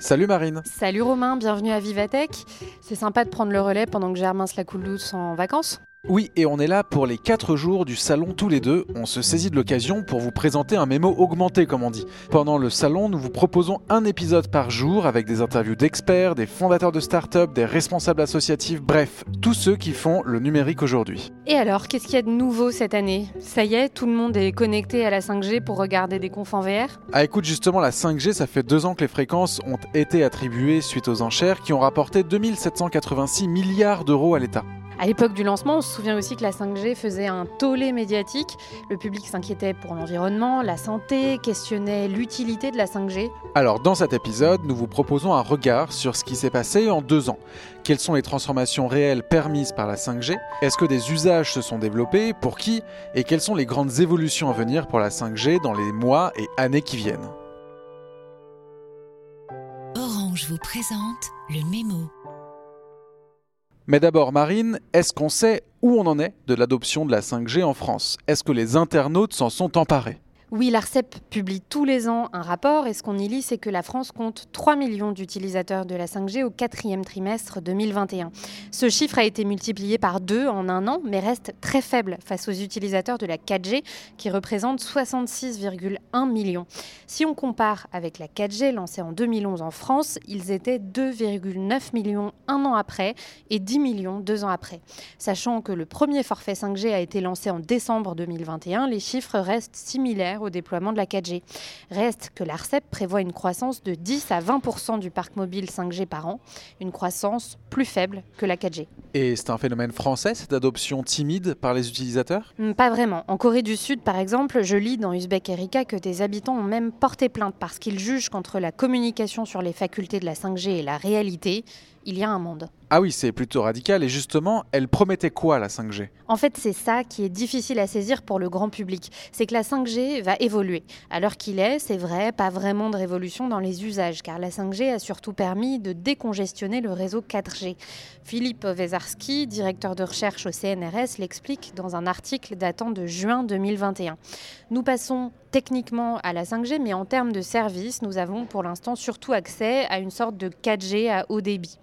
Salut Marine. Salut Romain, bienvenue à Vivatech. C'est sympa de prendre le relais pendant que Germain se la coule douce en vacances. Oui, et on est là pour les 4 jours du salon tous les deux. On se saisit de l'occasion pour vous présenter un mémo augmenté, comme on dit. Pendant le salon, nous vous proposons un épisode par jour avec des interviews d'experts, des fondateurs de start-up, des responsables associatifs, bref, tous ceux qui font le numérique aujourd'hui. Et alors, qu'est-ce qu'il y a de nouveau cette année? Ça y est, tout le monde est connecté à la 5G pour regarder des confs en VR? Ah écoute, justement, la 5G, ça fait deux ans que les fréquences ont été attribuées suite aux enchères qui ont rapporté 2786 milliards d'euros à l'État. À l'époque du lancement, on se souvient aussi que la 5G faisait un tollé médiatique. Le public s'inquiétait pour l'environnement, la santé, questionnait l'utilité de la 5G. Alors dans cet épisode, nous vous proposons un regard sur ce qui s'est passé en deux ans. Quelles sont les transformations réelles permises par la 5G Est-ce que des usages se sont développés? Pour qui? Et quelles sont les grandes évolutions à venir pour la 5G dans les mois et années qui viennent? Orange vous présente le mémo. Mais d'abord, Marine, est-ce qu'on sait où on en est de l'adoption de la 5G en France? Est-ce que les internautes s'en sont emparés? Oui, l'ARCEP publie tous les ans un rapport et ce qu'on y lit, c'est que la France compte 3 millions d'utilisateurs de la 5G au quatrième trimestre 2021. Ce chiffre a été multiplié par deux en un an, mais reste très faible face aux utilisateurs de la 4G qui représentent 66,1 millions. Si on compare avec la 4G lancée en 2011 en France, ils étaient 2,9 millions un an après et 10 millions deux ans après. Sachant que le premier forfait 5G a été lancé en décembre 2021, les chiffres restent similaires au déploiement de la 4G. Reste que l'ARCEP prévoit une croissance de 10 à 20% du parc mobile 5G par an, une croissance plus faible que la 4G. Et c'est un phénomène français, cette adoption timide par les utilisateurs? Hmm, Pas vraiment. En Corée du Sud, par exemple, je lis dans Uzbek Erika que des habitants ont même porté plainte parce qu'ils jugent qu'entre la communication sur les facultés de la 5G et la réalité, il y a un monde. Ah oui, c'est plutôt radical. Et justement, elle promettait quoi la 5G En fait, c'est ça qui est difficile à saisir pour le grand public. C'est que la 5G va évoluer. À l'heure qu'il est, c'est vrai, pas vraiment de révolution dans les usages, car la 5G a surtout permis de décongestionner le réseau 4G. Philippe Wezarski, directeur de recherche au CNRS, l'explique dans un article datant de juin 2021. Nous passons techniquement à la 5G, mais en termes de services, nous avons pour l'instant surtout accès à une sorte de 4G à haut débit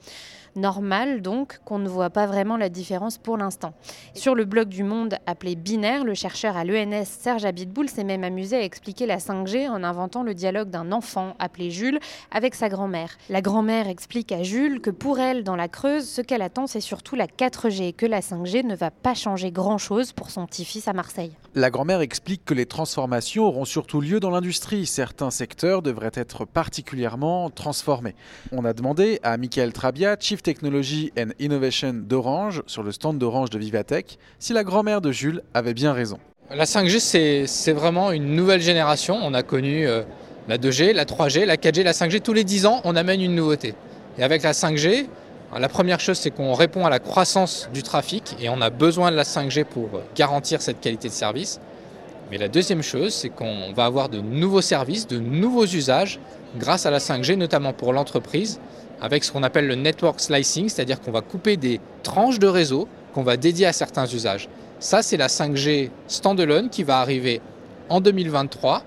normal donc qu'on ne voit pas vraiment la différence pour l'instant. Sur le blog du Monde appelé Binaire, le chercheur à l'ENS Serge Abitboul s'est même amusé à expliquer la 5G en inventant le dialogue d'un enfant appelé Jules avec sa grand-mère. La grand-mère explique à Jules que pour elle, dans la Creuse, ce qu'elle attend c'est surtout la 4G et que la 5G ne va pas changer grand-chose pour son petit-fils à Marseille. La grand-mère explique que les transformations auront surtout lieu dans l'industrie. Certains secteurs devraient être particulièrement transformés. On a demandé à Michael Trabia, Chief Technology and Innovation d'Orange, sur le stand d'Orange de Vivatech, si la grand-mère de Jules avait bien raison. La 5G, c'est vraiment une nouvelle génération. On a connu euh, la 2G, la 3G, la 4G, la 5G. Tous les 10 ans, on amène une nouveauté. Et avec la 5G, la première chose, c'est qu'on répond à la croissance du trafic et on a besoin de la 5G pour garantir cette qualité de service. Mais la deuxième chose, c'est qu'on va avoir de nouveaux services, de nouveaux usages grâce à la 5G, notamment pour l'entreprise, avec ce qu'on appelle le network slicing, c'est-à-dire qu'on va couper des tranches de réseau qu'on va dédier à certains usages. Ça, c'est la 5G standalone qui va arriver en 2023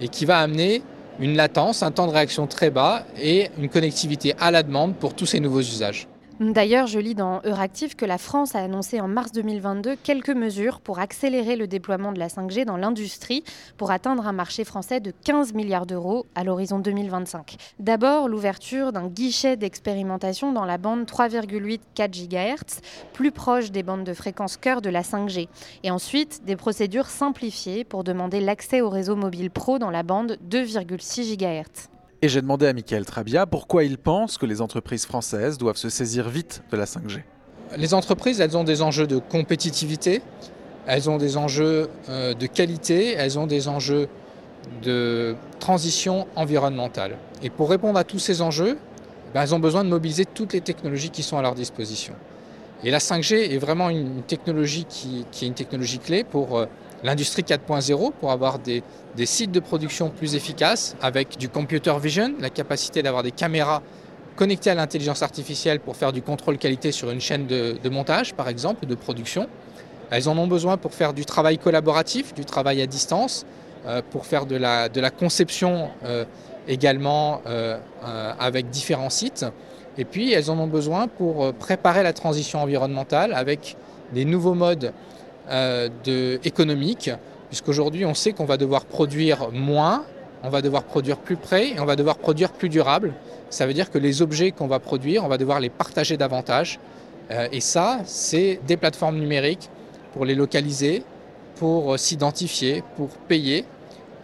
et qui va amener une latence, un temps de réaction très bas et une connectivité à la demande pour tous ces nouveaux usages. D'ailleurs, je lis dans Euractiv que la France a annoncé en mars 2022 quelques mesures pour accélérer le déploiement de la 5G dans l'industrie pour atteindre un marché français de 15 milliards d'euros à l'horizon 2025. D'abord, l'ouverture d'un guichet d'expérimentation dans la bande 3,8 4 GHz, plus proche des bandes de fréquence cœur de la 5G. Et ensuite, des procédures simplifiées pour demander l'accès au réseau mobile pro dans la bande 2,6 GHz. Et j'ai demandé à Michael Trabia pourquoi il pense que les entreprises françaises doivent se saisir vite de la 5G. Les entreprises, elles ont des enjeux de compétitivité, elles ont des enjeux euh, de qualité, elles ont des enjeux de transition environnementale. Et pour répondre à tous ces enjeux, ben, elles ont besoin de mobiliser toutes les technologies qui sont à leur disposition. Et la 5G est vraiment une technologie qui, est une technologie clé pour euh, l'industrie 4.0 pour avoir des, sites de production plus efficaces avec du computer vision, la capacité d'avoir des caméras connectées à l'intelligence artificielle pour faire du contrôle qualité sur une chaîne de, montage, par exemple, de production. Elles en ont besoin pour faire du travail collaboratif, du travail à distance, euh, pour faire de la, conception euh, également avec différents sites. Et puis, elles en ont besoin pour préparer la transition environnementale avec des nouveaux modes de, économiques, puisqu'aujourd'hui, on sait qu'on va devoir produire moins, on va devoir produire plus près et on va devoir produire plus durable. Ça veut dire que les objets qu'on va produire, on va devoir les partager davantage. et ça, c'est des plateformes numériques pour les localiser, pour s'identifier, pour payer.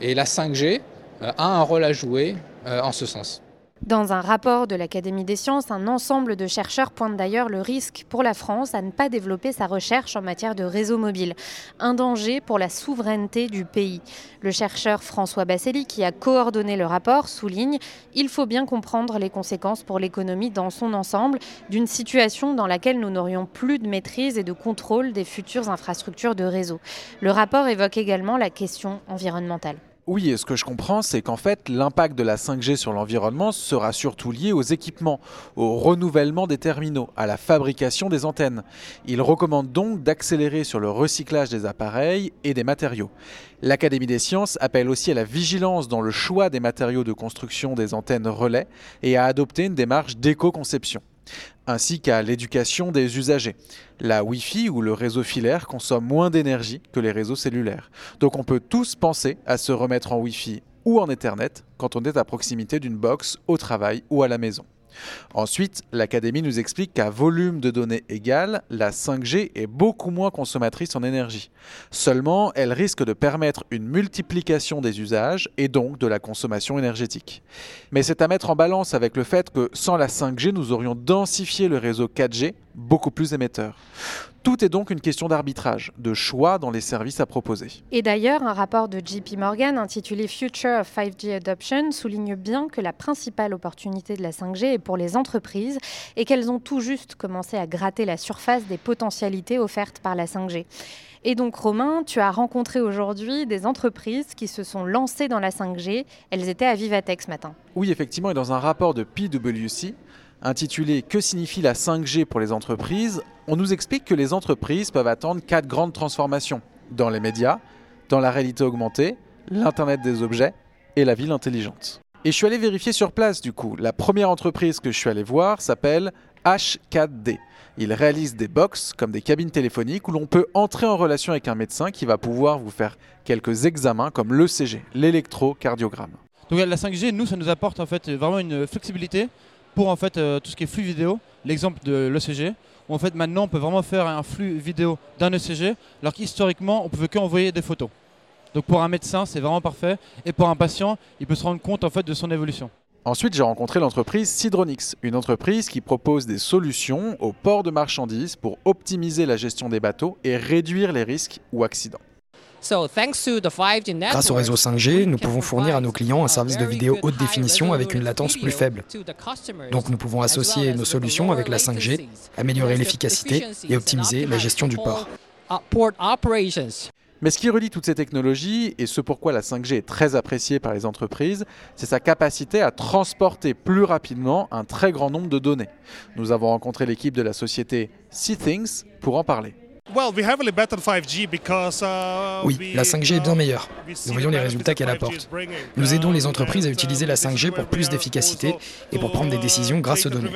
Et la 5G a un rôle à jouer en ce sens. Dans un rapport de l'Académie des sciences, un ensemble de chercheurs pointe d'ailleurs le risque pour la France à ne pas développer sa recherche en matière de réseau mobile, un danger pour la souveraineté du pays. Le chercheur François Basselli, qui a coordonné le rapport, souligne Il faut bien comprendre les conséquences pour l'économie dans son ensemble d'une situation dans laquelle nous n'aurions plus de maîtrise et de contrôle des futures infrastructures de réseau. Le rapport évoque également la question environnementale. Oui, et ce que je comprends, c'est qu'en fait, l'impact de la 5G sur l'environnement sera surtout lié aux équipements, au renouvellement des terminaux, à la fabrication des antennes. Il recommande donc d'accélérer sur le recyclage des appareils et des matériaux. L'Académie des sciences appelle aussi à la vigilance dans le choix des matériaux de construction des antennes relais et à adopter une démarche d'éco-conception ainsi qu'à l'éducation des usagers. La Wi-Fi ou le réseau filaire consomme moins d'énergie que les réseaux cellulaires. Donc on peut tous penser à se remettre en Wi-Fi ou en Ethernet quand on est à proximité d'une box au travail ou à la maison. Ensuite, l'Académie nous explique qu'à volume de données égal, la 5G est beaucoup moins consommatrice en énergie. Seulement, elle risque de permettre une multiplication des usages et donc de la consommation énergétique. Mais c'est à mettre en balance avec le fait que sans la 5G, nous aurions densifié le réseau 4G beaucoup plus émetteur. Tout est donc une question d'arbitrage, de choix dans les services à proposer. Et d'ailleurs, un rapport de JP Morgan intitulé Future of 5G Adoption souligne bien que la principale opportunité de la 5G est pour les entreprises et qu'elles ont tout juste commencé à gratter la surface des potentialités offertes par la 5G. Et donc Romain, tu as rencontré aujourd'hui des entreprises qui se sont lancées dans la 5G. Elles étaient à Vivatech ce matin. Oui, effectivement, et dans un rapport de PwC, intitulé Que signifie la 5G pour les entreprises? On nous explique que les entreprises peuvent attendre quatre grandes transformations dans les médias, dans la réalité augmentée, l'Internet des objets et la ville intelligente. Et je suis allé vérifier sur place du coup. La première entreprise que je suis allé voir s'appelle H4D. Ils réalisent des box comme des cabines téléphoniques où l'on peut entrer en relation avec un médecin qui va pouvoir vous faire quelques examens comme l'ECG, l'électrocardiogramme. Donc la 5G, nous, ça nous apporte en fait vraiment une flexibilité pour en fait euh, tout ce qui est flux vidéo. L'exemple de l'ECG, où en fait maintenant on peut vraiment faire un flux vidéo d'un ECG, alors qu'historiquement on pouvait qu'envoyer des photos. Donc pour un médecin c'est vraiment parfait, et pour un patient il peut se rendre compte en fait de son évolution. Ensuite, j'ai rencontré l'entreprise Sidronix, une entreprise qui propose des solutions au port de marchandises pour optimiser la gestion des bateaux et réduire les risques ou accidents. Grâce au réseau 5G, nous pouvons fournir à nos clients un service de vidéo haute définition avec une latence plus faible. Donc nous pouvons associer nos solutions avec la 5G, améliorer l'efficacité et optimiser la gestion du port. Mais ce qui relie toutes ces technologies et ce pourquoi la 5G est très appréciée par les entreprises, c'est sa capacité à transporter plus rapidement un très grand nombre de données. Nous avons rencontré l'équipe de la société SeaThings pour en parler. Uh, oui, la 5G est bien meilleure. Nous voyons les résultats qu'elle apporte. Nous aidons les entreprises à utiliser la 5G pour plus d'efficacité et pour prendre des décisions grâce aux données.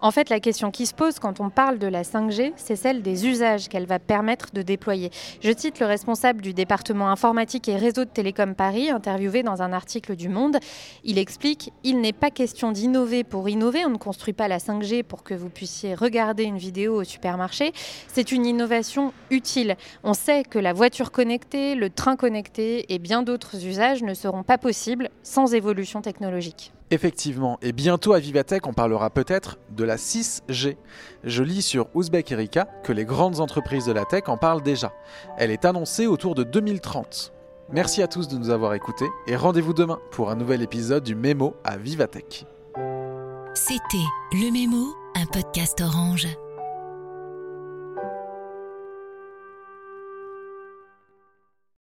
En fait, la question qui se pose quand on parle de la 5G, c'est celle des usages qu'elle va permettre de déployer. Je cite le responsable du département informatique et réseau de Télécom Paris, interviewé dans un article du Monde. Il explique Il n'est pas question d'innover pour innover. On ne construit pas la 5G pour que vous puissiez regarder une vidéo au supermarché. C'est une innovation utile. On sait que la voiture connectée, le train connecté et bien d'autres usages ne seront pas possibles sans évolution technologique. Effectivement, et bientôt à Vivatech, on parlera peut-être de la 6G. Je lis sur Ouzbek Erika que les grandes entreprises de la tech en parlent déjà. Elle est annoncée autour de 2030. Merci à tous de nous avoir écoutés et rendez-vous demain pour un nouvel épisode du Mémo à Vivatech. C'était Le Mémo, un podcast orange.